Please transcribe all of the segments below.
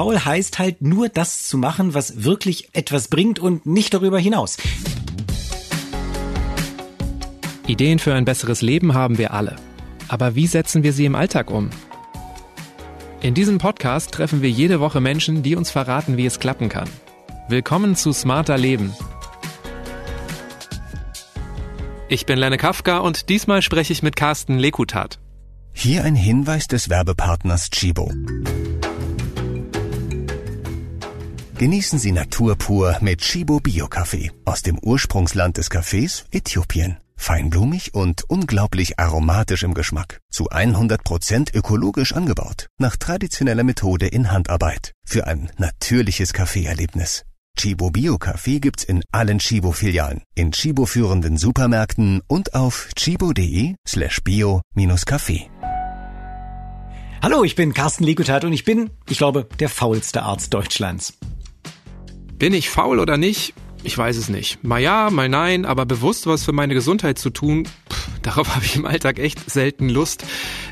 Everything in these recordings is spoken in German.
faul heißt halt nur das zu machen, was wirklich etwas bringt und nicht darüber hinaus. Ideen für ein besseres Leben haben wir alle. Aber wie setzen wir sie im Alltag um? In diesem Podcast treffen wir jede Woche Menschen, die uns verraten, wie es klappen kann. Willkommen zu Smarter Leben. Ich bin Lenne Kafka und diesmal spreche ich mit Carsten Lekutat. Hier ein Hinweis des Werbepartners Chibo. Genießen Sie Natur pur mit Chibo Bio Kaffee aus dem Ursprungsland des Kaffees Äthiopien. Feinblumig und unglaublich aromatisch im Geschmack. Zu 100% ökologisch angebaut. Nach traditioneller Methode in Handarbeit. Für ein natürliches Kaffeeerlebnis. Chibo Bio Kaffee gibt's in allen Chibo Filialen, in Chibo führenden Supermärkten und auf chibo.de slash bio-kaffee. Hallo, ich bin Carsten Lekutat und ich bin, ich glaube, der faulste Arzt Deutschlands. Bin ich faul oder nicht? Ich weiß es nicht. Mal ja, mal nein, aber bewusst was für meine Gesundheit zu tun, pff, darauf habe ich im Alltag echt selten Lust.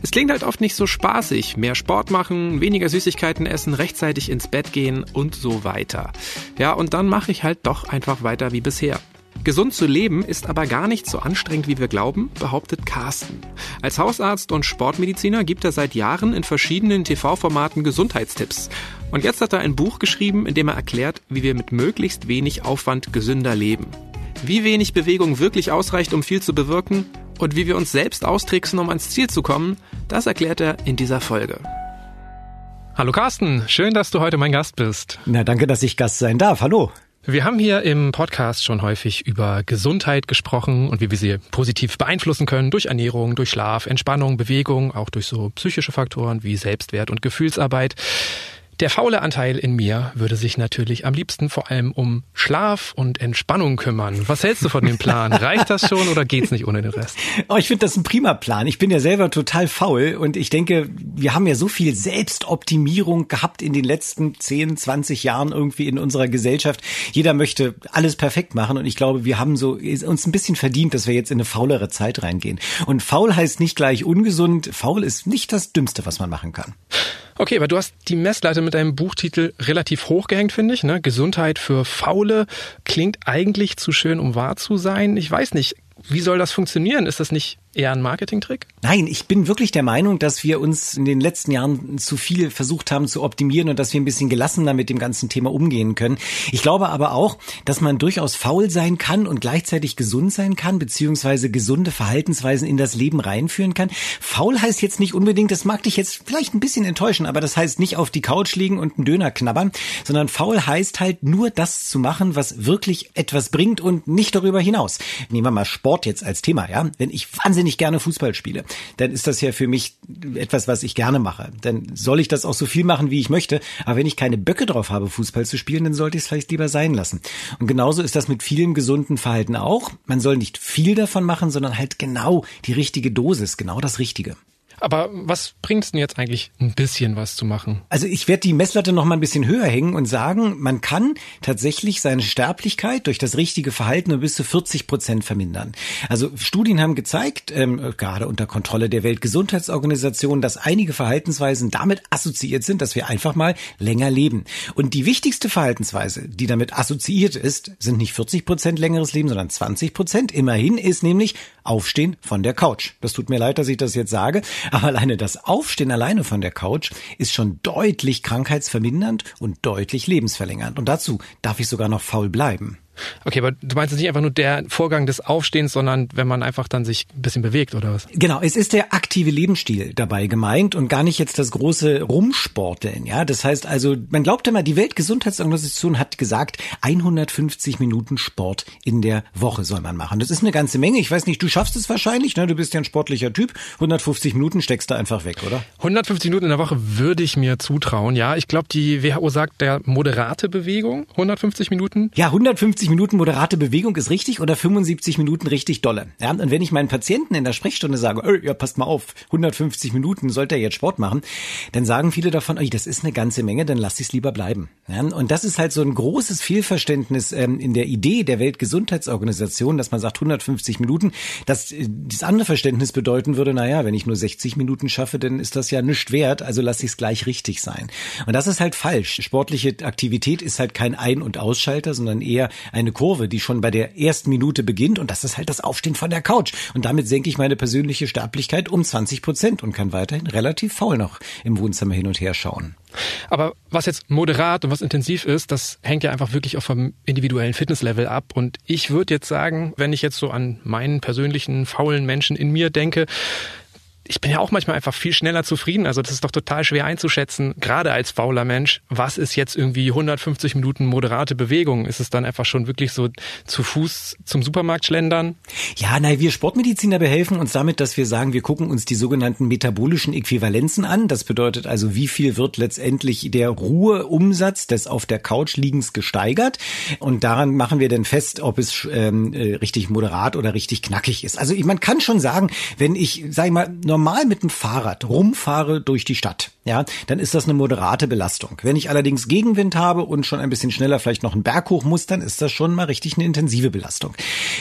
Es klingt halt oft nicht so spaßig. Mehr Sport machen, weniger Süßigkeiten essen, rechtzeitig ins Bett gehen und so weiter. Ja, und dann mache ich halt doch einfach weiter wie bisher. Gesund zu leben ist aber gar nicht so anstrengend, wie wir glauben, behauptet Carsten. Als Hausarzt und Sportmediziner gibt er seit Jahren in verschiedenen TV-Formaten Gesundheitstipps. Und jetzt hat er ein Buch geschrieben, in dem er erklärt, wie wir mit möglichst wenig Aufwand gesünder leben. Wie wenig Bewegung wirklich ausreicht, um viel zu bewirken und wie wir uns selbst austricksen, um ans Ziel zu kommen, das erklärt er in dieser Folge. Hallo Carsten, schön, dass du heute mein Gast bist. Na, danke, dass ich Gast sein darf. Hallo. Wir haben hier im Podcast schon häufig über Gesundheit gesprochen und wie wir sie positiv beeinflussen können durch Ernährung, durch Schlaf, Entspannung, Bewegung, auch durch so psychische Faktoren wie Selbstwert und Gefühlsarbeit. Der faule Anteil in mir würde sich natürlich am liebsten vor allem um Schlaf und Entspannung kümmern. Was hältst du von dem Plan? Reicht das schon oder geht's nicht ohne den Rest? Oh, ich finde das ein prima Plan. Ich bin ja selber total faul und ich denke, wir haben ja so viel Selbstoptimierung gehabt in den letzten 10, 20 Jahren irgendwie in unserer Gesellschaft. Jeder möchte alles perfekt machen und ich glaube, wir haben so uns ein bisschen verdient, dass wir jetzt in eine faulere Zeit reingehen. Und faul heißt nicht gleich ungesund. Faul ist nicht das Dümmste, was man machen kann. Okay, aber du hast die Messlatte mit deinem Buchtitel relativ hoch gehängt, finde ich. Ne? Gesundheit für Faule klingt eigentlich zu schön, um wahr zu sein. Ich weiß nicht, wie soll das funktionieren? Ist das nicht eher ein Marketingtrick? Nein, ich bin wirklich der Meinung, dass wir uns in den letzten Jahren zu viel versucht haben zu optimieren und dass wir ein bisschen gelassener mit dem ganzen Thema umgehen können. Ich glaube aber auch, dass man durchaus faul sein kann und gleichzeitig gesund sein kann, beziehungsweise gesunde Verhaltensweisen in das Leben reinführen kann. Faul heißt jetzt nicht unbedingt, das mag dich jetzt vielleicht ein bisschen enttäuschen, aber das heißt nicht auf die Couch liegen und einen Döner knabbern, sondern faul heißt halt nur das zu machen, was wirklich etwas bringt und nicht darüber hinaus. Nehmen wir mal Sport jetzt als Thema, ja. Wenn ich wahnsinnig wahnsinnig gerne Fußball spiele, dann ist das ja für mich etwas, was ich gerne mache. Dann soll ich das auch so viel machen, wie ich möchte. Aber wenn ich keine Böcke drauf habe, Fußball zu spielen, dann sollte ich es vielleicht lieber sein lassen. Und genauso ist das mit vielen gesunden Verhalten auch. Man soll nicht viel davon machen, sondern halt genau die richtige Dosis, genau das Richtige. Aber was bringt's denn jetzt eigentlich, ein bisschen was zu machen? Also ich werde die Messlatte noch mal ein bisschen höher hängen und sagen, man kann tatsächlich seine Sterblichkeit durch das richtige Verhalten um bis zu 40 Prozent vermindern. Also Studien haben gezeigt, ähm, gerade unter Kontrolle der Weltgesundheitsorganisation, dass einige Verhaltensweisen damit assoziiert sind, dass wir einfach mal länger leben. Und die wichtigste Verhaltensweise, die damit assoziiert ist, sind nicht 40 Prozent längeres Leben, sondern 20 Prozent. Immerhin ist nämlich Aufstehen von der Couch. Das tut mir leid, dass ich das jetzt sage, aber alleine das Aufstehen alleine von der Couch ist schon deutlich krankheitsvermindernd und deutlich lebensverlängernd. Und dazu darf ich sogar noch faul bleiben. Okay, aber du meinst nicht einfach nur der Vorgang des Aufstehens, sondern wenn man einfach dann sich ein bisschen bewegt oder was? Genau, es ist der aktive Lebensstil dabei gemeint und gar nicht jetzt das große Rumsporteln, ja? Das heißt also, man glaubt immer, die Weltgesundheitsorganisation hat gesagt, 150 Minuten Sport in der Woche soll man machen. Das ist eine ganze Menge. Ich weiß nicht, du schaffst es wahrscheinlich, ne? Du bist ja ein sportlicher Typ. 150 Minuten steckst du einfach weg, oder? 150 Minuten in der Woche würde ich mir zutrauen, ja. Ich glaube, die WHO sagt der moderate Bewegung, 150 Minuten. Ja, 150 150 Minuten moderate Bewegung ist richtig oder 75 Minuten richtig dolle. Ja, und wenn ich meinen Patienten in der Sprechstunde sage, oh, ja, passt mal auf, 150 Minuten sollte er jetzt Sport machen, dann sagen viele davon, oh, das ist eine ganze Menge, dann lass ich es lieber bleiben. Ja, und das ist halt so ein großes Fehlverständnis ähm, in der Idee der Weltgesundheitsorganisation, dass man sagt 150 Minuten, dass äh, das andere Verständnis bedeuten würde, naja, wenn ich nur 60 Minuten schaffe, dann ist das ja nichts wert, also lass ich es gleich richtig sein. Und das ist halt falsch. Sportliche Aktivität ist halt kein Ein- und Ausschalter, sondern eher eine Kurve, die schon bei der ersten Minute beginnt und das ist halt das Aufstehen von der Couch. Und damit senke ich meine persönliche Sterblichkeit um 20 Prozent und kann weiterhin relativ faul noch im Wohnzimmer hin und her schauen. Aber was jetzt moderat und was intensiv ist, das hängt ja einfach wirklich auch vom individuellen Fitnesslevel ab. Und ich würde jetzt sagen, wenn ich jetzt so an meinen persönlichen faulen Menschen in mir denke, ich bin ja auch manchmal einfach viel schneller zufrieden. Also das ist doch total schwer einzuschätzen, gerade als fauler Mensch. Was ist jetzt irgendwie 150 Minuten moderate Bewegung? Ist es dann einfach schon wirklich so zu Fuß zum Supermarkt schlendern? Ja, nein, wir Sportmediziner behelfen uns damit, dass wir sagen, wir gucken uns die sogenannten metabolischen Äquivalenzen an. Das bedeutet also, wie viel wird letztendlich der Ruheumsatz des auf der Couch liegens gesteigert? Und daran machen wir dann fest, ob es ähm, äh, richtig moderat oder richtig knackig ist. Also man kann schon sagen, wenn ich, sag ich mal, normal mit dem Fahrrad rumfahre durch die Stadt, ja, dann ist das eine moderate Belastung. Wenn ich allerdings Gegenwind habe und schon ein bisschen schneller vielleicht noch einen Berg hoch muss, dann ist das schon mal richtig eine intensive Belastung.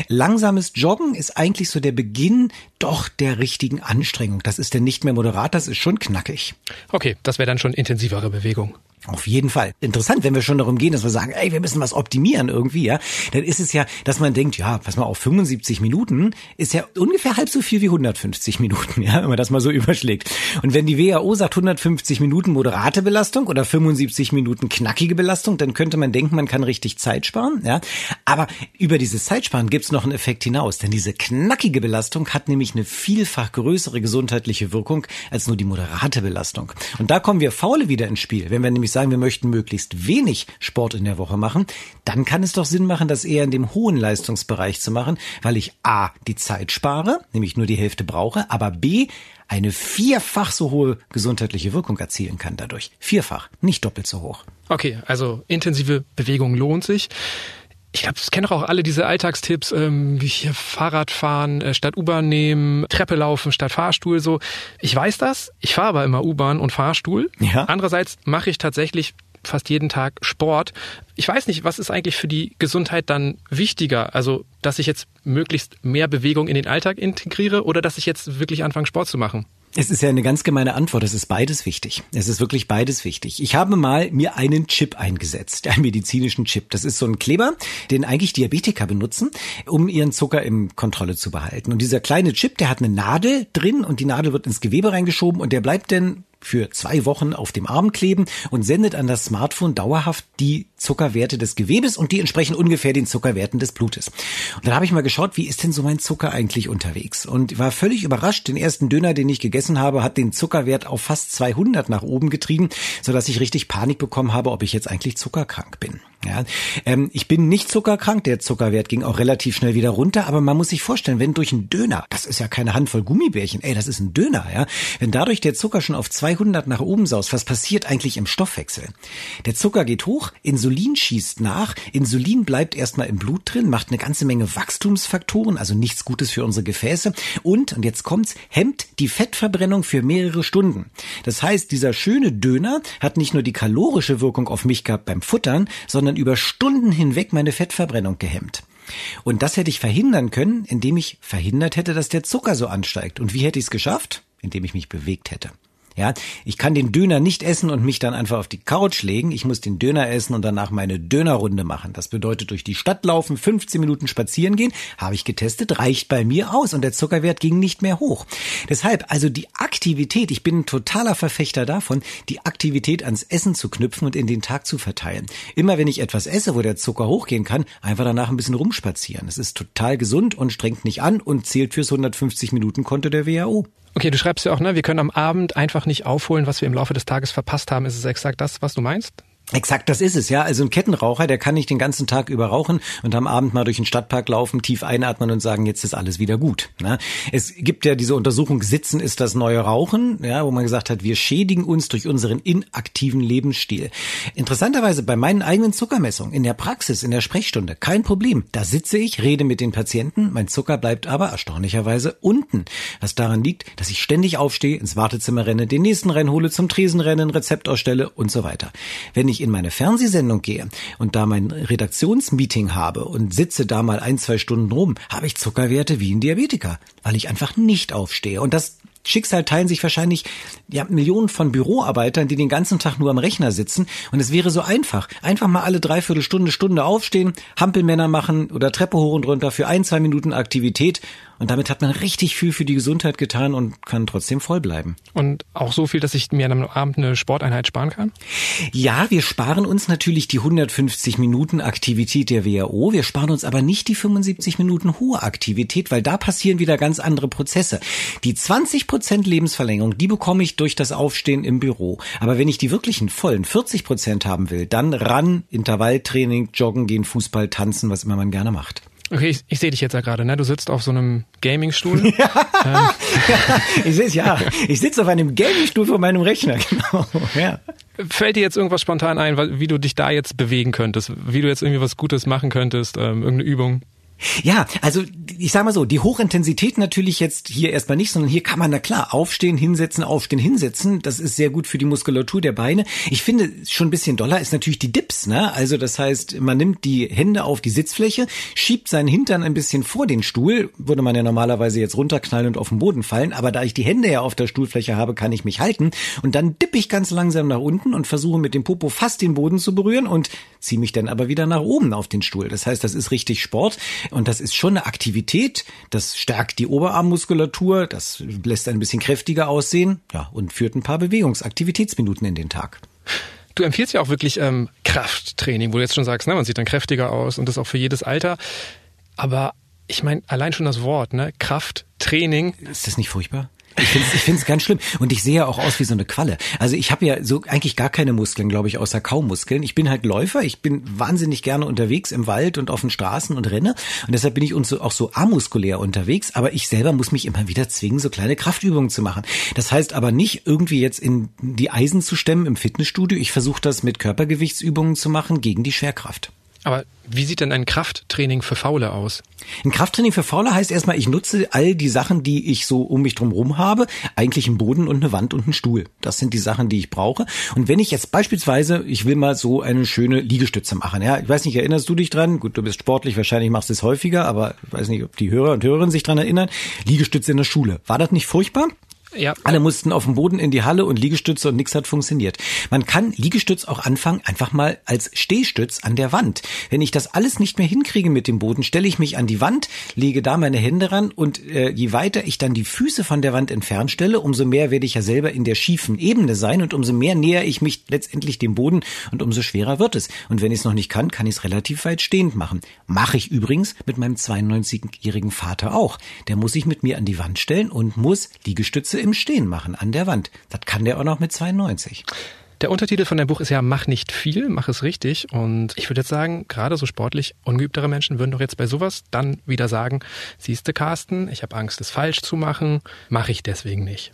Langsames Joggen ist eigentlich so der Beginn doch der richtigen Anstrengung. Das ist denn nicht mehr moderat, das ist schon knackig. Okay, das wäre dann schon intensivere Bewegung. Auf jeden Fall. Interessant, wenn wir schon darum gehen, dass wir sagen, ey, wir müssen was optimieren irgendwie, ja, dann ist es ja, dass man denkt, ja, pass mal auf, 75 Minuten ist ja ungefähr halb so viel wie 150 Minuten, ja, wenn man das mal so überschlägt. Und wenn die WHO sagt 150 Minuten moderate Belastung oder 75 Minuten knackige Belastung, dann könnte man denken, man kann richtig Zeit sparen, ja. Aber über dieses Zeitsparen gibt's noch einen Effekt hinaus, denn diese knackige Belastung hat nämlich eine vielfach größere gesundheitliche Wirkung als nur die moderate Belastung. Und da kommen wir Faule wieder ins Spiel, wenn wir nämlich sagen, wir möchten möglichst wenig Sport in der Woche machen, dann kann es doch Sinn machen, das eher in dem hohen Leistungsbereich zu machen, weil ich A, die Zeit spare, nämlich nur die Hälfte brauche, aber B, eine vierfach so hohe gesundheitliche Wirkung erzielen kann dadurch. Vierfach, nicht doppelt so hoch. Okay, also intensive Bewegung lohnt sich ich glaube, das kennen doch auch alle diese Alltagstipps, ähm, wie hier Fahrrad fahren äh, statt U-Bahn nehmen, Treppe laufen statt Fahrstuhl. So, ich weiß das. Ich fahre aber immer U-Bahn und Fahrstuhl. Ja. Andererseits mache ich tatsächlich fast jeden Tag Sport. Ich weiß nicht, was ist eigentlich für die Gesundheit dann wichtiger? Also, dass ich jetzt möglichst mehr Bewegung in den Alltag integriere oder dass ich jetzt wirklich anfange, Sport zu machen? Es ist ja eine ganz gemeine Antwort. Es ist beides wichtig. Es ist wirklich beides wichtig. Ich habe mal mir einen Chip eingesetzt, einen medizinischen Chip. Das ist so ein Kleber, den eigentlich Diabetiker benutzen, um ihren Zucker im Kontrolle zu behalten. Und dieser kleine Chip, der hat eine Nadel drin und die Nadel wird ins Gewebe reingeschoben und der bleibt dann für zwei Wochen auf dem Arm kleben und sendet an das Smartphone dauerhaft die Zuckerwerte des Gewebes und die entsprechen ungefähr den Zuckerwerten des Blutes. Und dann habe ich mal geschaut, wie ist denn so mein Zucker eigentlich unterwegs? Und war völlig überrascht. Den ersten Döner, den ich gegessen habe, hat den Zuckerwert auf fast 200 nach oben getrieben, sodass ich richtig Panik bekommen habe, ob ich jetzt eigentlich zuckerkrank bin. Ja, ähm, ich bin nicht zuckerkrank, der Zuckerwert ging auch relativ schnell wieder runter, aber man muss sich vorstellen, wenn durch einen Döner, das ist ja keine Handvoll Gummibärchen, ey, das ist ein Döner, ja, wenn dadurch der Zucker schon auf 200 nach oben saust, was passiert eigentlich im Stoffwechsel? Der Zucker geht hoch, Insulin schießt nach, Insulin bleibt erstmal im Blut drin, macht eine ganze Menge Wachstumsfaktoren, also nichts Gutes für unsere Gefäße und, und jetzt kommt's, hemmt die Fettverbrennung für mehrere Stunden. Das heißt, dieser schöne Döner hat nicht nur die kalorische Wirkung auf mich gehabt beim Futtern, sondern sondern über Stunden hinweg meine Fettverbrennung gehemmt. Und das hätte ich verhindern können, indem ich verhindert hätte, dass der Zucker so ansteigt. Und wie hätte ich es geschafft? Indem ich mich bewegt hätte. Ja, ich kann den Döner nicht essen und mich dann einfach auf die Couch legen. Ich muss den Döner essen und danach meine Dönerrunde machen. Das bedeutet durch die Stadt laufen, 15 Minuten spazieren gehen. Habe ich getestet, reicht bei mir aus und der Zuckerwert ging nicht mehr hoch. Deshalb, also die Aktivität, ich bin ein totaler Verfechter davon, die Aktivität ans Essen zu knüpfen und in den Tag zu verteilen. Immer wenn ich etwas esse, wo der Zucker hochgehen kann, einfach danach ein bisschen rumspazieren. Es ist total gesund und strengt nicht an und zählt fürs 150 Minuten Konto der WHO. Okay, du schreibst ja auch, ne, wir können am Abend einfach nicht aufholen, was wir im Laufe des Tages verpasst haben. Ist es exakt das, was du meinst? Exakt, das ist es, ja. Also ein Kettenraucher, der kann nicht den ganzen Tag über rauchen und am Abend mal durch den Stadtpark laufen, tief einatmen und sagen, jetzt ist alles wieder gut. Ne? Es gibt ja diese Untersuchung, Sitzen ist das neue Rauchen, ja, wo man gesagt hat, wir schädigen uns durch unseren inaktiven Lebensstil. Interessanterweise bei meinen eigenen Zuckermessungen in der Praxis, in der Sprechstunde, kein Problem. Da sitze ich, rede mit den Patienten, mein Zucker bleibt aber erstaunlicherweise unten. Was daran liegt, dass ich ständig aufstehe, ins Wartezimmer renne, den nächsten reinhole, zum Tresen renne, ein Rezept ausstelle und so weiter. Wenn ich ich in meine Fernsehsendung gehe und da mein Redaktionsmeeting habe und sitze da mal ein, zwei Stunden rum, habe ich Zuckerwerte wie ein Diabetiker, weil ich einfach nicht aufstehe. Und das Schicksal teilen sich wahrscheinlich ja, Millionen von Büroarbeitern, die den ganzen Tag nur am Rechner sitzen. Und es wäre so einfach. Einfach mal alle dreiviertel Stunde, Stunde aufstehen, Hampelmänner machen oder Treppe hoch und runter für ein, zwei Minuten Aktivität und damit hat man richtig viel für die Gesundheit getan und kann trotzdem voll bleiben. Und auch so viel, dass ich mir am Abend eine Sporteinheit sparen kann? Ja, wir sparen uns natürlich die 150 Minuten Aktivität der WHO. Wir sparen uns aber nicht die 75 Minuten hohe Aktivität, weil da passieren wieder ganz andere Prozesse. Die 20 Prozent Lebensverlängerung, die bekomme ich durch das Aufstehen im Büro. Aber wenn ich die wirklichen vollen 40 Prozent haben will, dann ran, Intervalltraining, Joggen gehen, Fußball, tanzen, was immer man gerne macht. Okay, ich, ich sehe dich jetzt ja gerade, ne? Du sitzt auf so einem Gamingstuhl. ja, ähm. ich sehe ja. Ich sitze auf einem Gamingstuhl vor meinem Rechner, genau. Ja. Fällt dir jetzt irgendwas spontan ein, wie du dich da jetzt bewegen könntest, wie du jetzt irgendwie was Gutes machen könntest, ähm, irgendeine Übung? Ja, also ich sag mal so, die Hochintensität natürlich jetzt hier erstmal nicht, sondern hier kann man na klar aufstehen, hinsetzen, aufstehen, hinsetzen. Das ist sehr gut für die Muskulatur der Beine. Ich finde schon ein bisschen doller ist natürlich die Dips, ne? Also das heißt, man nimmt die Hände auf die Sitzfläche, schiebt seinen Hintern ein bisschen vor den Stuhl, würde man ja normalerweise jetzt runterknallen und auf den Boden fallen, aber da ich die Hände ja auf der Stuhlfläche habe, kann ich mich halten und dann dippe ich ganz langsam nach unten und versuche mit dem Popo fast den Boden zu berühren und ziehe mich dann aber wieder nach oben auf den Stuhl. Das heißt, das ist richtig Sport. Und das ist schon eine Aktivität. Das stärkt die Oberarmmuskulatur. Das lässt ein bisschen kräftiger aussehen. Ja, und führt ein paar Bewegungsaktivitätsminuten in den Tag. Du empfiehlst ja auch wirklich ähm, Krafttraining, wo du jetzt schon sagst, ne, man sieht dann kräftiger aus und das auch für jedes Alter. Aber ich meine, allein schon das Wort, ne, Krafttraining. Ist das nicht furchtbar? Ich finde es ich find's ganz schlimm. Und ich sehe ja auch aus wie so eine Qualle. Also ich habe ja so eigentlich gar keine Muskeln, glaube ich, außer Kaumuskeln. Ich bin halt Läufer. Ich bin wahnsinnig gerne unterwegs im Wald und auf den Straßen und renne. Und deshalb bin ich uns so, auch so amuskulär unterwegs. Aber ich selber muss mich immer wieder zwingen, so kleine Kraftübungen zu machen. Das heißt aber nicht irgendwie jetzt in die Eisen zu stemmen im Fitnessstudio. Ich versuche das mit Körpergewichtsübungen zu machen gegen die Schwerkraft. Aber wie sieht denn ein Krafttraining für Faule aus? Ein Krafttraining für Faule heißt erstmal, ich nutze all die Sachen, die ich so um mich drum habe, eigentlich einen Boden und eine Wand und einen Stuhl. Das sind die Sachen, die ich brauche. Und wenn ich jetzt beispielsweise, ich will mal so eine schöne Liegestütze machen, ja, ich weiß nicht, erinnerst du dich dran? Gut, du bist sportlich, wahrscheinlich machst du es häufiger, aber ich weiß nicht, ob die Hörer und Hörerinnen sich dran erinnern. Liegestütze in der Schule. War das nicht furchtbar? Ja. Alle mussten auf dem Boden in die Halle und Liegestütze und nichts hat funktioniert. Man kann Liegestütz auch anfangen, einfach mal als Stehstütz an der Wand. Wenn ich das alles nicht mehr hinkriege mit dem Boden, stelle ich mich an die Wand, lege da meine Hände ran und äh, je weiter ich dann die Füße von der Wand entfernt stelle, umso mehr werde ich ja selber in der schiefen Ebene sein und umso mehr näher ich mich letztendlich dem Boden und umso schwerer wird es. Und wenn ich es noch nicht kann, kann ich es relativ weit stehend machen. Mache ich übrigens mit meinem 92-jährigen Vater auch. Der muss sich mit mir an die Wand stellen und muss Liegestütze im Stehen machen, an der Wand. Das kann der auch noch mit 92. Der Untertitel von dem Buch ist ja Mach nicht viel, mach es richtig. Und ich würde jetzt sagen, gerade so sportlich ungeübtere Menschen würden doch jetzt bei sowas dann wieder sagen, siehste Carsten, ich habe Angst, es falsch zu machen, mache ich deswegen nicht.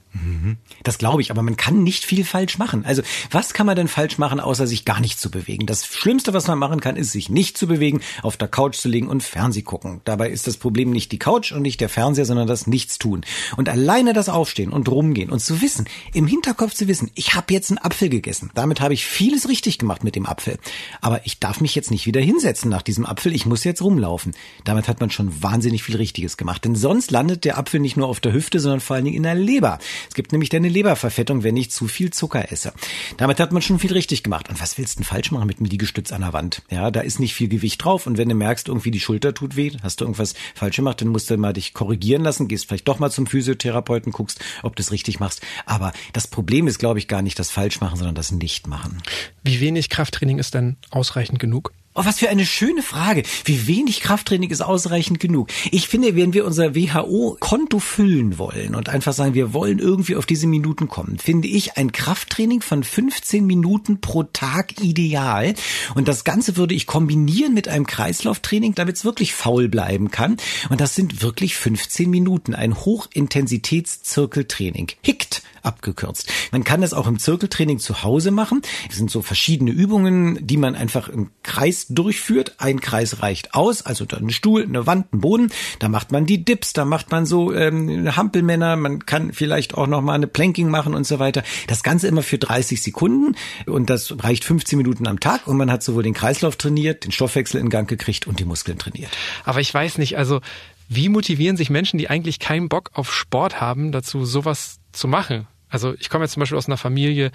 Das glaube ich, aber man kann nicht viel falsch machen. Also was kann man denn falsch machen, außer sich gar nicht zu bewegen? Das Schlimmste, was man machen kann, ist sich nicht zu bewegen, auf der Couch zu legen und Fernseh gucken. Dabei ist das Problem nicht die Couch und nicht der Fernseher, sondern das Nichtstun. Und alleine das Aufstehen und rumgehen und zu wissen, im Hinterkopf zu wissen, ich habe jetzt einen Apfel gegessen. Damit habe ich vieles richtig gemacht mit dem Apfel. Aber ich darf mich jetzt nicht wieder hinsetzen nach diesem Apfel. Ich muss jetzt rumlaufen. Damit hat man schon wahnsinnig viel Richtiges gemacht. Denn sonst landet der Apfel nicht nur auf der Hüfte, sondern vor allen Dingen in der Leber. Es gibt nämlich eine Leberverfettung, wenn ich zu viel Zucker esse. Damit hat man schon viel richtig gemacht. Und was willst du denn falsch machen mit einem Liegestütz an der Wand? Ja, da ist nicht viel Gewicht drauf. Und wenn du merkst, irgendwie die Schulter tut weh, hast du irgendwas falsch gemacht, dann musst du mal dich korrigieren lassen, gehst vielleicht doch mal zum Physiotherapeuten, guckst, ob du es richtig machst. Aber das Problem ist, glaube ich, gar nicht das Falschmachen, sondern das Nichtmachen. Wie wenig Krafttraining ist denn ausreichend genug? Oh, was für eine schöne Frage. Wie wenig Krafttraining ist ausreichend genug? Ich finde, wenn wir unser WHO-Konto füllen wollen und einfach sagen, wir wollen irgendwie auf diese Minuten kommen, finde ich ein Krafttraining von 15 Minuten pro Tag ideal. Und das Ganze würde ich kombinieren mit einem Kreislauftraining, damit es wirklich faul bleiben kann. Und das sind wirklich 15 Minuten. Ein Hochintensitätszirkeltraining. HICT abgekürzt. Man kann das auch im Zirkeltraining zu Hause machen. Es sind so verschiedene Übungen, die man einfach im Kreis durchführt. Ein Kreis reicht aus, also dann ein Stuhl, eine Wand, ein Boden. Da macht man die Dips, da macht man so ähm, Hampelmänner, man kann vielleicht auch noch mal eine Planking machen und so weiter. Das Ganze immer für 30 Sekunden und das reicht 15 Minuten am Tag und man hat sowohl den Kreislauf trainiert, den Stoffwechsel in Gang gekriegt und die Muskeln trainiert. Aber ich weiß nicht, also wie motivieren sich Menschen, die eigentlich keinen Bock auf Sport haben, dazu sowas zu machen? Also ich komme jetzt zum Beispiel aus einer Familie,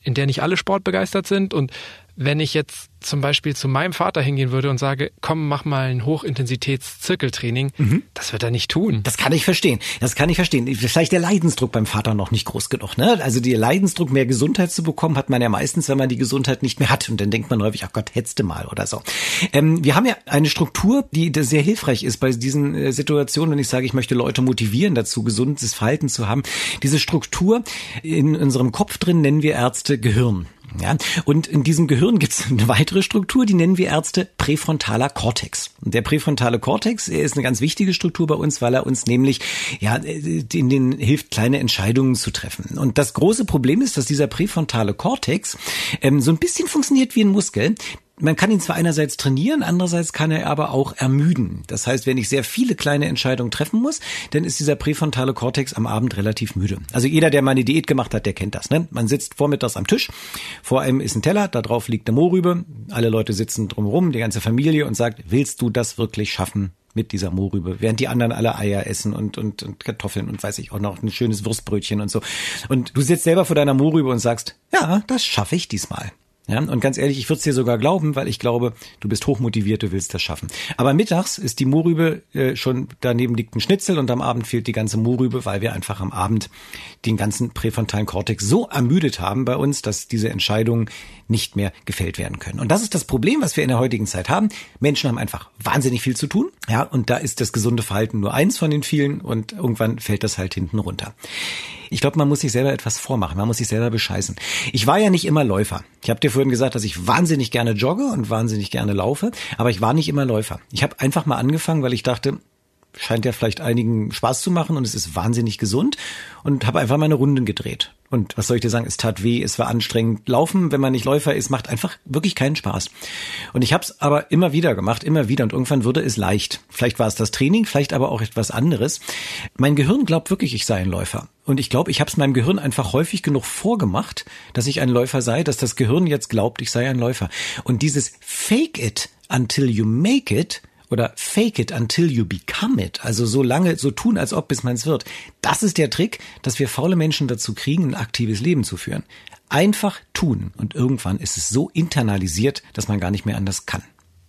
in der nicht alle sportbegeistert sind und wenn ich jetzt zum Beispiel zu meinem Vater hingehen würde und sage, komm, mach mal ein Hochintensitätszirkeltraining, mhm. das wird er nicht tun. Das kann ich verstehen. Das kann ich verstehen. Vielleicht der Leidensdruck beim Vater noch nicht groß genug. Ne? Also der Leidensdruck, mehr Gesundheit zu bekommen, hat man ja meistens, wenn man die Gesundheit nicht mehr hat. Und dann denkt man häufig, ach Gott, du mal oder so. Ähm, wir haben ja eine Struktur, die sehr hilfreich ist bei diesen äh, Situationen, wenn ich sage, ich möchte Leute motivieren dazu, gesundes Verhalten zu haben. Diese Struktur in unserem Kopf drin nennen wir Ärzte Gehirn. Ja? Und in diesem Gehirn gibt es eine weitere Struktur, die nennen wir Ärzte präfrontaler Kortex. Der präfrontale Kortex ist eine ganz wichtige Struktur bei uns, weil er uns nämlich ja in den hilft, kleine Entscheidungen zu treffen. Und das große Problem ist, dass dieser präfrontale Kortex ähm, so ein bisschen funktioniert wie ein Muskel man kann ihn zwar einerseits trainieren, andererseits kann er aber auch ermüden. Das heißt, wenn ich sehr viele kleine Entscheidungen treffen muss, dann ist dieser präfrontale Kortex am Abend relativ müde. Also jeder, der mal eine Diät gemacht hat, der kennt das. Ne? Man sitzt vormittags am Tisch, vor einem ist ein Teller, da drauf liegt eine Mohrrübe, alle Leute sitzen drumherum, die ganze Familie und sagt, willst du das wirklich schaffen? mit dieser Mohrrübe, während die anderen alle Eier essen und, und, und Kartoffeln und weiß ich auch noch ein schönes Wurstbrötchen und so. Und du sitzt selber vor deiner Mohrrübe und sagst, ja, das schaffe ich diesmal. Ja, und ganz ehrlich, ich würde es dir sogar glauben, weil ich glaube, du bist hochmotiviert, du willst das schaffen. Aber mittags ist die Mohrrübe äh, schon, daneben liegt ein Schnitzel und am Abend fehlt die ganze Mohrrübe, weil wir einfach am Abend den ganzen präfrontalen Kortex so ermüdet haben bei uns, dass diese Entscheidungen nicht mehr gefällt werden können. Und das ist das Problem, was wir in der heutigen Zeit haben. Menschen haben einfach wahnsinnig viel zu tun. Ja, und da ist das gesunde Verhalten nur eins von den vielen und irgendwann fällt das halt hinten runter. Ich glaube, man muss sich selber etwas vormachen, man muss sich selber bescheißen. Ich war ja nicht immer Läufer. Ich habe dir vorhin gesagt, dass ich wahnsinnig gerne jogge und wahnsinnig gerne laufe, aber ich war nicht immer Läufer. Ich habe einfach mal angefangen, weil ich dachte, scheint ja vielleicht einigen Spaß zu machen und es ist wahnsinnig gesund und habe einfach meine Runden gedreht. Und was soll ich dir sagen, es tat weh, es war anstrengend. Laufen, wenn man nicht Läufer ist, macht einfach wirklich keinen Spaß. Und ich habe es aber immer wieder gemacht, immer wieder und irgendwann wurde es leicht. Vielleicht war es das Training, vielleicht aber auch etwas anderes. Mein Gehirn glaubt wirklich, ich sei ein Läufer. Und ich glaube, ich habe es meinem Gehirn einfach häufig genug vorgemacht, dass ich ein Läufer sei, dass das Gehirn jetzt glaubt, ich sei ein Läufer. Und dieses Fake it until you make it oder fake it until you become it, also so lange so tun, als ob bis man es wird. Das ist der Trick, dass wir faule Menschen dazu kriegen, ein aktives Leben zu führen. Einfach tun und irgendwann ist es so internalisiert, dass man gar nicht mehr anders kann.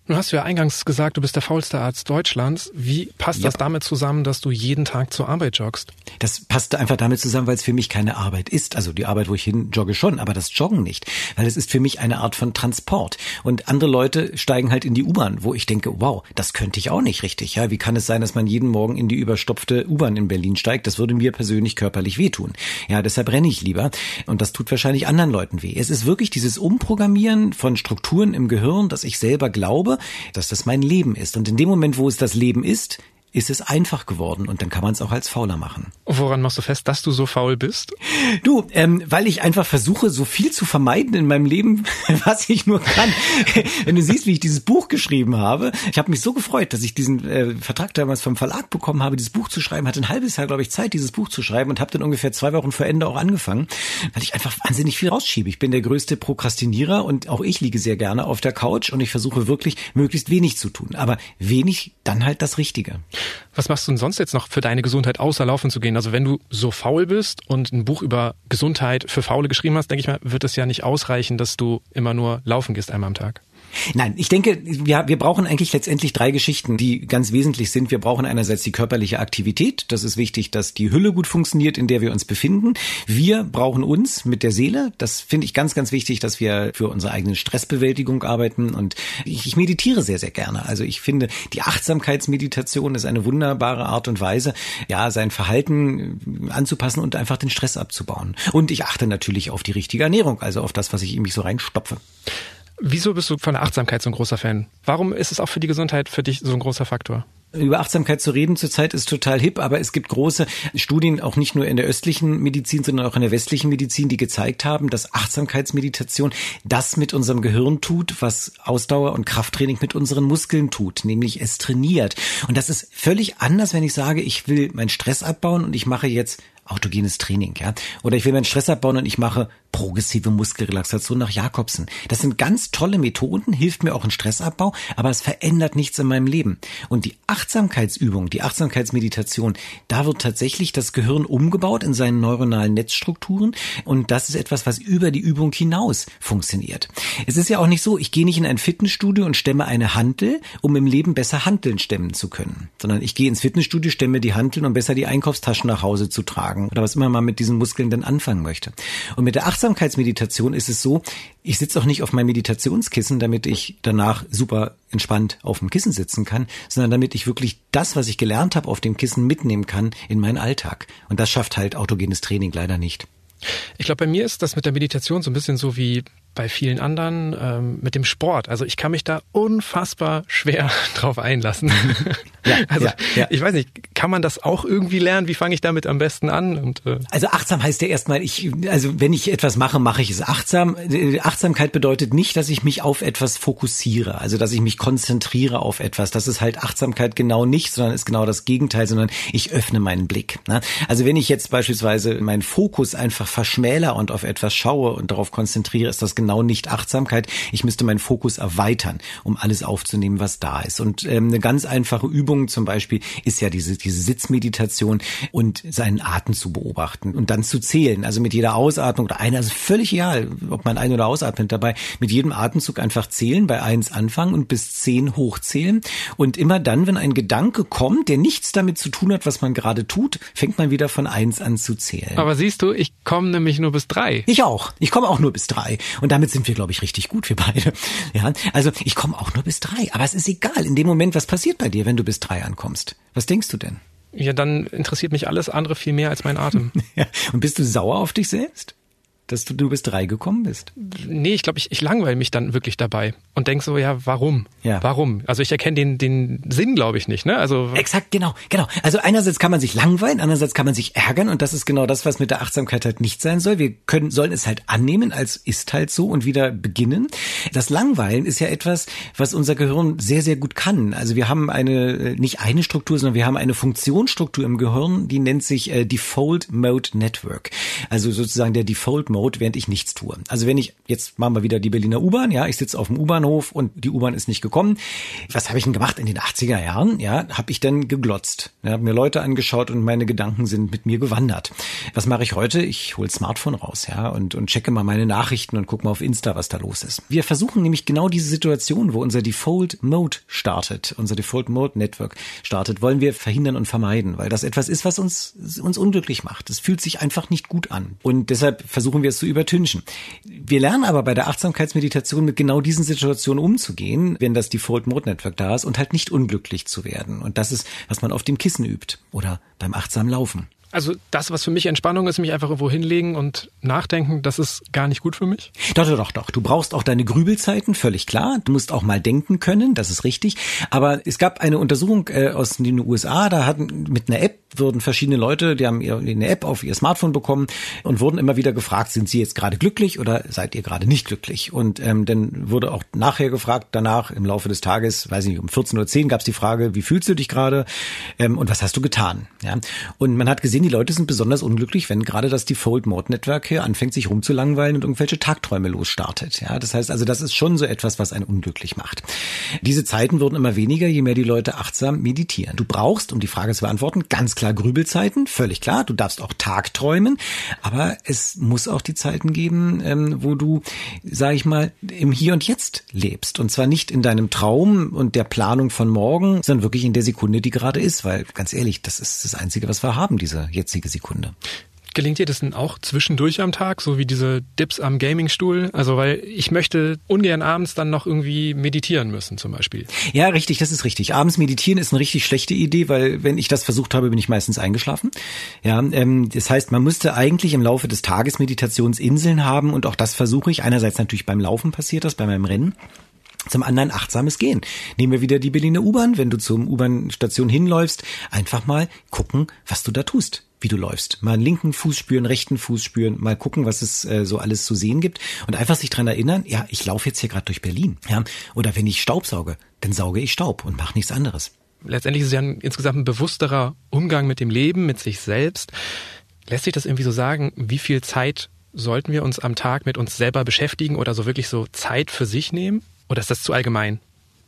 Du hast ja eingangs gesagt, du bist der faulste Arzt Deutschlands. Wie passt ja. das damit zusammen, dass du jeden Tag zur Arbeit joggst? Das passt einfach damit zusammen, weil es für mich keine Arbeit ist. Also die Arbeit, wo ich hin jogge schon, aber das Joggen nicht. Weil es ist für mich eine Art von Transport. Und andere Leute steigen halt in die U-Bahn, wo ich denke, wow, das könnte ich auch nicht richtig. Ja, wie kann es sein, dass man jeden Morgen in die überstopfte U-Bahn in Berlin steigt? Das würde mir persönlich körperlich wehtun. Ja, deshalb renne ich lieber. Und das tut wahrscheinlich anderen Leuten weh. Es ist wirklich dieses Umprogrammieren von Strukturen im Gehirn, dass ich selber glaube, dass das mein Leben ist. Und in dem Moment, wo es das Leben ist, ist es einfach geworden und dann kann man es auch als fauler machen. Woran machst du fest, dass du so faul bist? Du, ähm, weil ich einfach versuche, so viel zu vermeiden in meinem Leben, was ich nur kann. Wenn du siehst, wie ich dieses Buch geschrieben habe, ich habe mich so gefreut, dass ich diesen äh, Vertrag damals vom Verlag bekommen habe, dieses Buch zu schreiben, hatte ein halbes Jahr, glaube ich, Zeit, dieses Buch zu schreiben und habe dann ungefähr zwei Wochen vor Ende auch angefangen, weil ich einfach wahnsinnig viel rausschiebe. Ich bin der größte Prokrastinierer und auch ich liege sehr gerne auf der Couch und ich versuche wirklich möglichst wenig zu tun, aber wenig dann halt das Richtige. Was machst du denn sonst jetzt noch für deine Gesundheit, außer laufen zu gehen? Also wenn du so faul bist und ein Buch über Gesundheit für Faule geschrieben hast, denke ich mal, wird es ja nicht ausreichen, dass du immer nur laufen gehst einmal am Tag. Nein, ich denke, wir, wir brauchen eigentlich letztendlich drei Geschichten, die ganz wesentlich sind. Wir brauchen einerseits die körperliche Aktivität. Das ist wichtig, dass die Hülle gut funktioniert, in der wir uns befinden. Wir brauchen uns mit der Seele. Das finde ich ganz, ganz wichtig, dass wir für unsere eigene Stressbewältigung arbeiten. Und ich, ich meditiere sehr, sehr gerne. Also ich finde, die Achtsamkeitsmeditation ist eine wunderbare Art und Weise, ja, sein Verhalten anzupassen und einfach den Stress abzubauen. Und ich achte natürlich auf die richtige Ernährung, also auf das, was ich in mich so reinstopfe. Wieso bist du von der Achtsamkeit so ein großer Fan? Warum ist es auch für die Gesundheit für dich so ein großer Faktor? Über Achtsamkeit zu reden zurzeit ist total hip, aber es gibt große Studien, auch nicht nur in der östlichen Medizin, sondern auch in der westlichen Medizin, die gezeigt haben, dass Achtsamkeitsmeditation das mit unserem Gehirn tut, was Ausdauer und Krafttraining mit unseren Muskeln tut, nämlich es trainiert. Und das ist völlig anders, wenn ich sage, ich will meinen Stress abbauen und ich mache jetzt autogenes Training, ja. Oder ich will meinen Stress abbauen und ich mache progressive Muskelrelaxation nach Jakobsen. Das sind ganz tolle Methoden, hilft mir auch in Stressabbau, aber es verändert nichts in meinem Leben. Und die Achtsamkeitsübung, die Achtsamkeitsmeditation, da wird tatsächlich das Gehirn umgebaut in seinen neuronalen Netzstrukturen und das ist etwas, was über die Übung hinaus funktioniert. Es ist ja auch nicht so, ich gehe nicht in ein Fitnessstudio und stemme eine Hantel, um im Leben besser Hanteln stemmen zu können, sondern ich gehe ins Fitnessstudio, stemme die Hanteln, um besser die Einkaufstaschen nach Hause zu tragen oder was immer man mit diesen Muskeln denn anfangen möchte. Und mit der Achtsamkeitsmeditation ist es so, ich sitze auch nicht auf meinem Meditationskissen, damit ich danach super entspannt auf dem Kissen sitzen kann, sondern damit ich wirklich das, was ich gelernt habe, auf dem Kissen mitnehmen kann in meinen Alltag. Und das schafft halt autogenes Training leider nicht. Ich glaube, bei mir ist das mit der Meditation so ein bisschen so wie bei vielen anderen ähm, mit dem Sport. Also ich kann mich da unfassbar schwer drauf einlassen. Ja, also ja, ja. ich weiß nicht, kann man das auch irgendwie lernen? Wie fange ich damit am besten an? Und, äh also achtsam heißt ja erstmal, ich, also wenn ich etwas mache, mache ich es achtsam. Äh, Achtsamkeit bedeutet nicht, dass ich mich auf etwas fokussiere, also dass ich mich konzentriere auf etwas. Das ist halt Achtsamkeit genau nicht, sondern ist genau das Gegenteil, sondern ich öffne meinen Blick. Ne? Also wenn ich jetzt beispielsweise meinen Fokus einfach verschmäler und auf etwas schaue und darauf konzentriere, ist das genau nicht Achtsamkeit. Ich müsste meinen Fokus erweitern, um alles aufzunehmen, was da ist. Und ähm, eine ganz einfache Übung zum Beispiel ist ja diese, diese Sitzmeditation und seinen Atem zu beobachten und dann zu zählen. Also mit jeder Ausatmung oder einer, also völlig egal, ob man ein- oder ausatmet dabei, mit jedem Atemzug einfach zählen, bei eins anfangen und bis zehn hochzählen. Und immer dann, wenn ein Gedanke kommt, der nichts damit zu tun hat, was man gerade tut, fängt man wieder von eins an zu zählen. Aber siehst du, ich komme nämlich nur bis drei. Ich auch. Ich komme auch nur bis drei. Und damit sind wir, glaube ich, richtig gut, wir beide. Ja, also ich komme auch nur bis drei. Aber es ist egal. In dem Moment, was passiert bei dir, wenn du bis drei ankommst? Was denkst du denn? Ja, dann interessiert mich alles andere viel mehr als mein Atem. ja. Und bist du sauer auf dich selbst? Dass du, du bis drei gekommen bist? Nee, ich glaube, ich, ich langweile mich dann wirklich dabei und denk so, ja, warum? Ja. Warum? Also ich erkenne den, den Sinn, glaube ich, nicht. Ne? Also Exakt, genau, genau. Also einerseits kann man sich langweilen, andererseits kann man sich ärgern und das ist genau das, was mit der Achtsamkeit halt nicht sein soll. Wir können, sollen es halt annehmen, als ist halt so und wieder beginnen. Das Langweilen ist ja etwas, was unser Gehirn sehr, sehr gut kann. Also wir haben eine, nicht eine Struktur, sondern wir haben eine Funktionsstruktur im Gehirn, die nennt sich äh, Default Mode Network. Also sozusagen der Default Mode, während ich nichts tue. Also wenn ich, jetzt machen wir wieder die Berliner U-Bahn, ja, ich sitze auf dem U-Bahnhof und die U-Bahn ist nicht gekommen. Was habe ich denn gemacht in den 80er Jahren? Ja, habe ich dann geglotzt. Ja, habe mir Leute angeschaut und meine Gedanken sind mit mir gewandert. Was mache ich heute? Ich hole Smartphone raus, ja, und, und checke mal meine Nachrichten und gucke mal auf Insta, was da los ist. Wir versuchen nämlich genau diese Situation, wo unser Default Mode startet, unser Default Mode Network startet, wollen wir verhindern und vermeiden, weil das etwas ist, was uns, uns unglücklich macht. Es fühlt sich einfach nicht gut an. Und deshalb versuchen wir es zu übertünchen. Wir lernen aber bei der Achtsamkeitsmeditation mit genau diesen Situationen umzugehen, wenn das Default Mode Network da ist und halt nicht unglücklich zu werden. Und das ist, was man auf dem Kissen übt oder beim achtsamen Laufen. Also das, was für mich Entspannung ist, mich einfach irgendwo hinlegen und nachdenken, das ist gar nicht gut für mich? Doch, doch, doch, doch. Du brauchst auch deine Grübelzeiten, völlig klar. Du musst auch mal denken können, das ist richtig. Aber es gab eine Untersuchung äh, aus den USA, da hatten mit einer App wurden verschiedene Leute, die haben eine App auf ihr Smartphone bekommen und wurden immer wieder gefragt, sind sie jetzt gerade glücklich oder seid ihr gerade nicht glücklich? Und ähm, dann wurde auch nachher gefragt, danach im Laufe des Tages, weiß ich nicht, um 14.10 Uhr gab es die Frage, wie fühlst du dich gerade ähm, und was hast du getan? Ja? Und man hat gesehen, die Leute sind besonders unglücklich, wenn gerade das Default Mode Network hier anfängt, sich rumzulangweilen und irgendwelche Tagträume losstartet. Ja, das heißt also, das ist schon so etwas, was einen unglücklich macht. Diese Zeiten wurden immer weniger, je mehr die Leute achtsam meditieren. Du brauchst, um die Frage zu beantworten, ganz klar Grübelzeiten, völlig klar. Du darfst auch Tagträumen, aber es muss auch die Zeiten geben, ähm, wo du, sag ich mal, im Hier und Jetzt lebst. Und zwar nicht in deinem Traum und der Planung von morgen, sondern wirklich in der Sekunde, die gerade ist. Weil ganz ehrlich, das ist das Einzige, was wir haben, diese jetzige Sekunde. Gelingt dir das denn auch zwischendurch am Tag, so wie diese Dips am Gamingstuhl? Also, weil ich möchte ungern abends dann noch irgendwie meditieren müssen, zum Beispiel. Ja, richtig, das ist richtig. Abends meditieren ist eine richtig schlechte Idee, weil wenn ich das versucht habe, bin ich meistens eingeschlafen. Ja, ähm, das heißt, man müsste eigentlich im Laufe des Tages Meditationsinseln haben und auch das versuche ich. Einerseits natürlich beim Laufen passiert das, bei meinem Rennen. Zum anderen achtsames Gehen. Nehmen wir wieder die Berliner U-Bahn. Wenn du zum U-Bahn-Station hinläufst, einfach mal gucken, was du da tust wie du läufst. Mal linken Fuß spüren, rechten Fuß spüren, mal gucken, was es äh, so alles zu sehen gibt und einfach sich dran erinnern, ja, ich laufe jetzt hier gerade durch Berlin. Ja? Oder wenn ich Staub sauge, dann sauge ich Staub und mache nichts anderes. Letztendlich ist es ja ein, insgesamt ein bewussterer Umgang mit dem Leben, mit sich selbst. Lässt sich das irgendwie so sagen, wie viel Zeit sollten wir uns am Tag mit uns selber beschäftigen oder so wirklich so Zeit für sich nehmen? Oder ist das zu allgemein?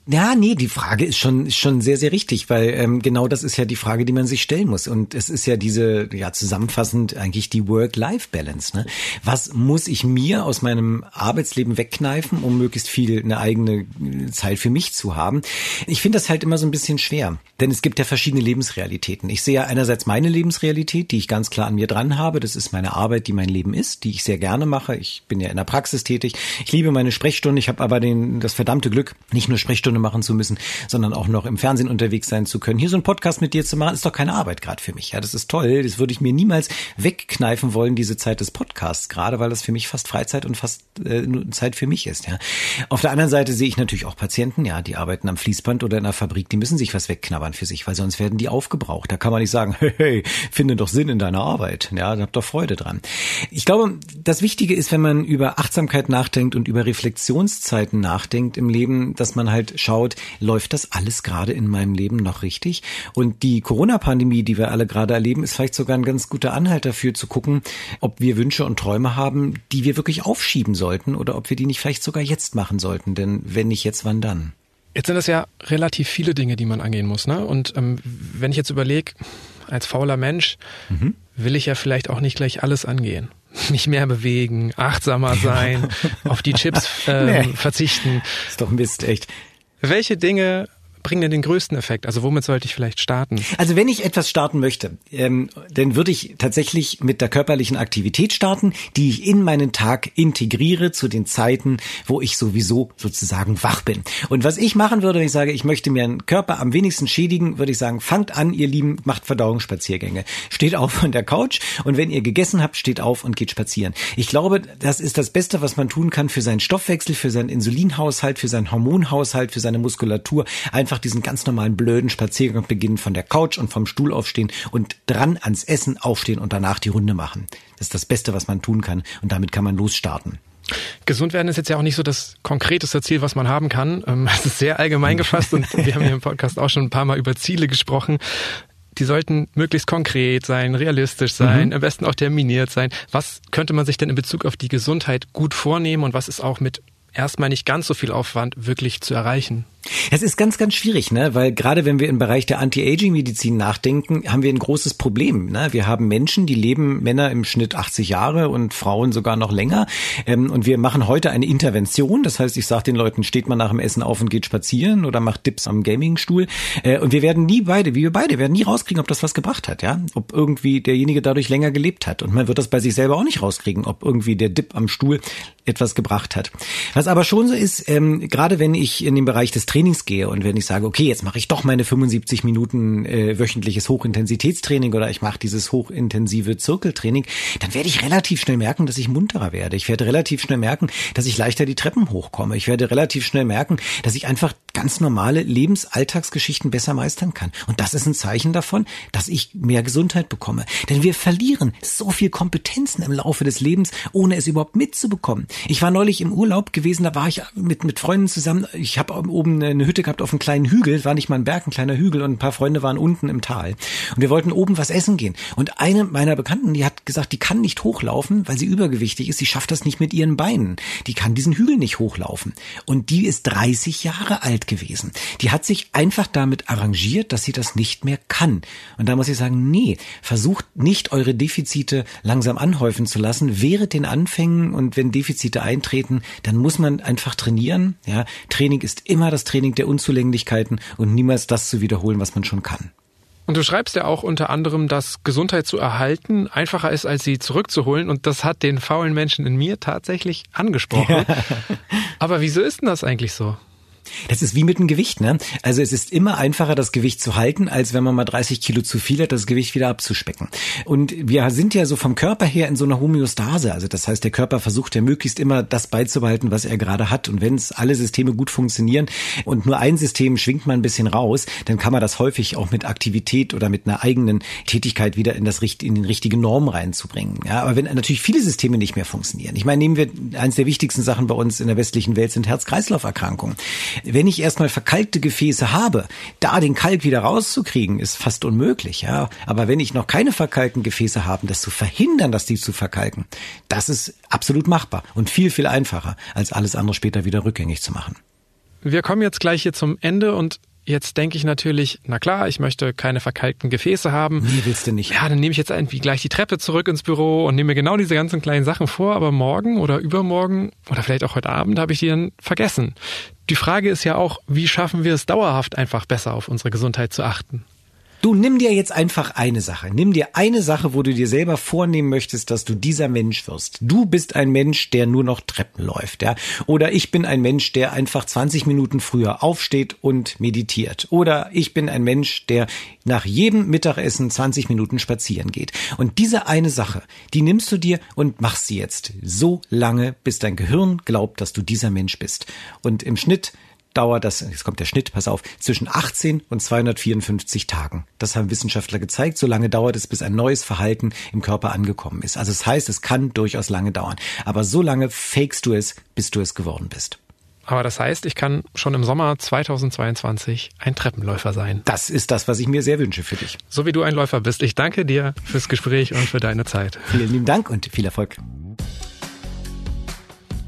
Ja, nee, die Frage ist schon, ist schon sehr, sehr richtig, weil ähm, genau das ist ja die Frage, die man sich stellen muss. Und es ist ja diese, ja, zusammenfassend eigentlich die Work-Life-Balance. Ne? Was muss ich mir aus meinem Arbeitsleben wegkneifen, um möglichst viel eine eigene äh, Zeit für mich zu haben? Ich finde das halt immer so ein bisschen schwer, denn es gibt ja verschiedene Lebensrealitäten. Ich sehe ja einerseits meine Lebensrealität, die ich ganz klar an mir dran habe. Das ist meine Arbeit, die mein Leben ist, die ich sehr gerne mache. Ich bin ja in der Praxis tätig. Ich liebe meine Sprechstunde. Ich habe aber den, das verdammte Glück, nicht nur Sprechstunde Stunde machen zu müssen, sondern auch noch im Fernsehen unterwegs sein zu können. Hier so ein Podcast mit dir zu machen, ist doch keine Arbeit gerade für mich. Ja, das ist toll. Das würde ich mir niemals wegkneifen wollen, diese Zeit des Podcasts, gerade weil das für mich fast Freizeit und fast äh, Zeit für mich ist. Ja. Auf der anderen Seite sehe ich natürlich auch Patienten, ja, die arbeiten am Fließband oder in einer Fabrik, die müssen sich was wegknabbern für sich, weil sonst werden die aufgebraucht. Da kann man nicht sagen, hey, hey finde doch Sinn in deiner Arbeit. Ja, hab doch Freude dran. Ich glaube, das Wichtige ist, wenn man über Achtsamkeit nachdenkt und über Reflexionszeiten nachdenkt im Leben, dass man halt schaut, läuft das alles gerade in meinem Leben noch richtig? Und die Corona-Pandemie, die wir alle gerade erleben, ist vielleicht sogar ein ganz guter Anhalt dafür zu gucken, ob wir Wünsche und Träume haben, die wir wirklich aufschieben sollten oder ob wir die nicht vielleicht sogar jetzt machen sollten. Denn wenn nicht jetzt, wann dann? Jetzt sind das ja relativ viele Dinge, die man angehen muss. Ne? Und ähm, wenn ich jetzt überlege, als fauler Mensch mhm. will ich ja vielleicht auch nicht gleich alles angehen. Mich mehr bewegen, achtsamer sein, auf die Chips ähm, nee. verzichten. Ist doch Mist, echt. Welche Dinge bringen denn den größten Effekt? Also womit sollte ich vielleicht starten? Also wenn ich etwas starten möchte, ähm, dann würde ich tatsächlich mit der körperlichen Aktivität starten, die ich in meinen Tag integriere zu den Zeiten, wo ich sowieso sozusagen wach bin. Und was ich machen würde, wenn ich sage, ich möchte mir einen Körper am wenigsten schädigen, würde ich sagen, fangt an, ihr Lieben, macht Verdauungsspaziergänge. Steht auf von der Couch und wenn ihr gegessen habt, steht auf und geht spazieren. Ich glaube, das ist das Beste, was man tun kann für seinen Stoffwechsel, für seinen Insulinhaushalt, für seinen Hormonhaushalt, für seine Muskulatur. Einfach einfach diesen ganz normalen blöden Spaziergang beginnen von der Couch und vom Stuhl aufstehen und dran ans Essen aufstehen und danach die Runde machen. Das ist das Beste, was man tun kann und damit kann man losstarten. Gesund werden ist jetzt ja auch nicht so das konkreteste Ziel, was man haben kann. Ähm, es ist sehr allgemein gefasst und wir haben hier im Podcast auch schon ein paar Mal über Ziele gesprochen. Die sollten möglichst konkret sein, realistisch sein, mhm. am besten auch terminiert sein. Was könnte man sich denn in Bezug auf die Gesundheit gut vornehmen und was ist auch mit erstmal nicht ganz so viel Aufwand wirklich zu erreichen? Es ist ganz, ganz schwierig, ne? weil gerade wenn wir im Bereich der Anti-Aging-Medizin nachdenken, haben wir ein großes Problem. Ne? Wir haben Menschen, die leben, Männer im Schnitt 80 Jahre und Frauen sogar noch länger. Ähm, und wir machen heute eine Intervention. Das heißt, ich sage den Leuten, steht man nach dem Essen auf und geht spazieren oder macht Dips am Gamingstuhl. Äh, und wir werden nie beide, wie wir beide, werden nie rauskriegen, ob das was gebracht hat. ja, Ob irgendwie derjenige dadurch länger gelebt hat. Und man wird das bei sich selber auch nicht rauskriegen, ob irgendwie der Dip am Stuhl etwas gebracht hat. Was aber schon so ist, ähm, gerade wenn ich in den Bereich des Trainings gehe und wenn ich sage, okay, jetzt mache ich doch meine 75 Minuten äh, wöchentliches Hochintensitätstraining oder ich mache dieses hochintensive Zirkeltraining, dann werde ich relativ schnell merken, dass ich munterer werde. Ich werde relativ schnell merken, dass ich leichter die Treppen hochkomme. Ich werde relativ schnell merken, dass ich einfach ganz normale Lebensalltagsgeschichten besser meistern kann. Und das ist ein Zeichen davon, dass ich mehr Gesundheit bekomme. Denn wir verlieren so viel Kompetenzen im Laufe des Lebens, ohne es überhaupt mitzubekommen. Ich war neulich im Urlaub gewesen, da war ich mit, mit Freunden zusammen. Ich habe oben eine Hütte gehabt auf einem kleinen Hügel, war nicht mal ein Berg, ein kleiner Hügel und ein paar Freunde waren unten im Tal. Und wir wollten oben was essen gehen. Und eine meiner Bekannten, die hat gesagt, die kann nicht hochlaufen, weil sie übergewichtig ist. Sie schafft das nicht mit ihren Beinen. Die kann diesen Hügel nicht hochlaufen. Und die ist 30 Jahre alt gewesen. Die hat sich einfach damit arrangiert, dass sie das nicht mehr kann. Und da muss ich sagen, nee, versucht nicht eure Defizite langsam anhäufen zu lassen. Während den Anfängen und wenn Defizite eintreten, dann muss man einfach trainieren. Ja, Training ist immer das Training der Unzulänglichkeiten und niemals das zu wiederholen, was man schon kann. Und du schreibst ja auch unter anderem, dass Gesundheit zu erhalten einfacher ist, als sie zurückzuholen. Und das hat den faulen Menschen in mir tatsächlich angesprochen. Ja. Aber wieso ist denn das eigentlich so? Das ist wie mit dem Gewicht, ne? Also es ist immer einfacher, das Gewicht zu halten, als wenn man mal 30 Kilo zu viel hat, das Gewicht wieder abzuspecken. Und wir sind ja so vom Körper her in so einer Homöostase. Also das heißt, der Körper versucht ja möglichst immer das beizubehalten, was er gerade hat. Und wenn es alle Systeme gut funktionieren und nur ein System schwingt man ein bisschen raus, dann kann man das häufig auch mit Aktivität oder mit einer eigenen Tätigkeit wieder in das in den richtigen Norm reinzubringen. Ja, aber wenn natürlich viele Systeme nicht mehr funktionieren. Ich meine, nehmen wir eins der wichtigsten Sachen bei uns in der westlichen Welt sind Herz-Kreislauf-Erkrankungen. Wenn ich erstmal verkalkte Gefäße habe, da den Kalk wieder rauszukriegen, ist fast unmöglich, ja. Aber wenn ich noch keine verkalkten Gefäße habe, das zu verhindern, dass die zu verkalken, das ist absolut machbar und viel, viel einfacher, als alles andere später wieder rückgängig zu machen. Wir kommen jetzt gleich hier zum Ende und Jetzt denke ich natürlich, na klar, ich möchte keine verkalkten Gefäße haben. Nee, willst du nicht. Ja, dann nehme ich jetzt irgendwie gleich die Treppe zurück ins Büro und nehme mir genau diese ganzen kleinen Sachen vor, aber morgen oder übermorgen oder vielleicht auch heute Abend habe ich die dann vergessen. Die Frage ist ja auch, wie schaffen wir es dauerhaft einfach besser auf unsere Gesundheit zu achten? Du nimm dir jetzt einfach eine Sache. Nimm dir eine Sache, wo du dir selber vornehmen möchtest, dass du dieser Mensch wirst. Du bist ein Mensch, der nur noch Treppen läuft, ja. Oder ich bin ein Mensch, der einfach 20 Minuten früher aufsteht und meditiert. Oder ich bin ein Mensch, der nach jedem Mittagessen 20 Minuten spazieren geht. Und diese eine Sache, die nimmst du dir und machst sie jetzt so lange, bis dein Gehirn glaubt, dass du dieser Mensch bist. Und im Schnitt dauert das, jetzt kommt der Schnitt, pass auf, zwischen 18 und 254 Tagen. Das haben Wissenschaftler gezeigt. So lange dauert es, bis ein neues Verhalten im Körper angekommen ist. Also es das heißt, es kann durchaus lange dauern. Aber so lange fakest du es, bis du es geworden bist. Aber das heißt, ich kann schon im Sommer 2022 ein Treppenläufer sein. Das ist das, was ich mir sehr wünsche für dich. So wie du ein Läufer bist. Ich danke dir fürs Gespräch und für deine Zeit. Vielen lieben Dank und viel Erfolg.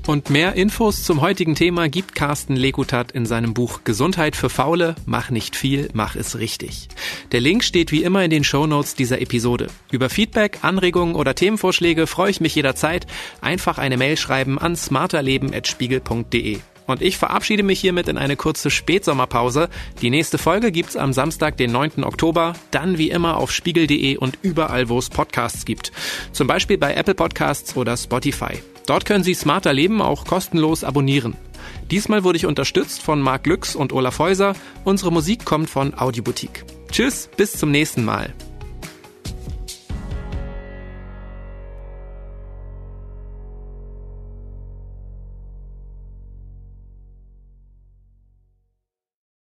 Und mehr Infos zum heutigen Thema gibt Carsten Lekutat in seinem Buch Gesundheit für Faule, mach nicht viel, mach es richtig. Der Link steht wie immer in den Show Notes dieser Episode. Über Feedback, Anregungen oder Themenvorschläge freue ich mich jederzeit. Einfach eine Mail schreiben an smarterleben.spiegel.de. Und ich verabschiede mich hiermit in eine kurze Spätsommerpause. Die nächste Folge gibt's am Samstag, den 9. Oktober, dann wie immer auf spiegel.de und überall, wo es Podcasts gibt. Zum Beispiel bei Apple Podcasts oder Spotify. Dort können Sie Smarter Leben auch kostenlos abonnieren. Diesmal wurde ich unterstützt von Marc Lüx und Olaf Häuser. Unsere Musik kommt von Audioboutique. Tschüss, bis zum nächsten Mal.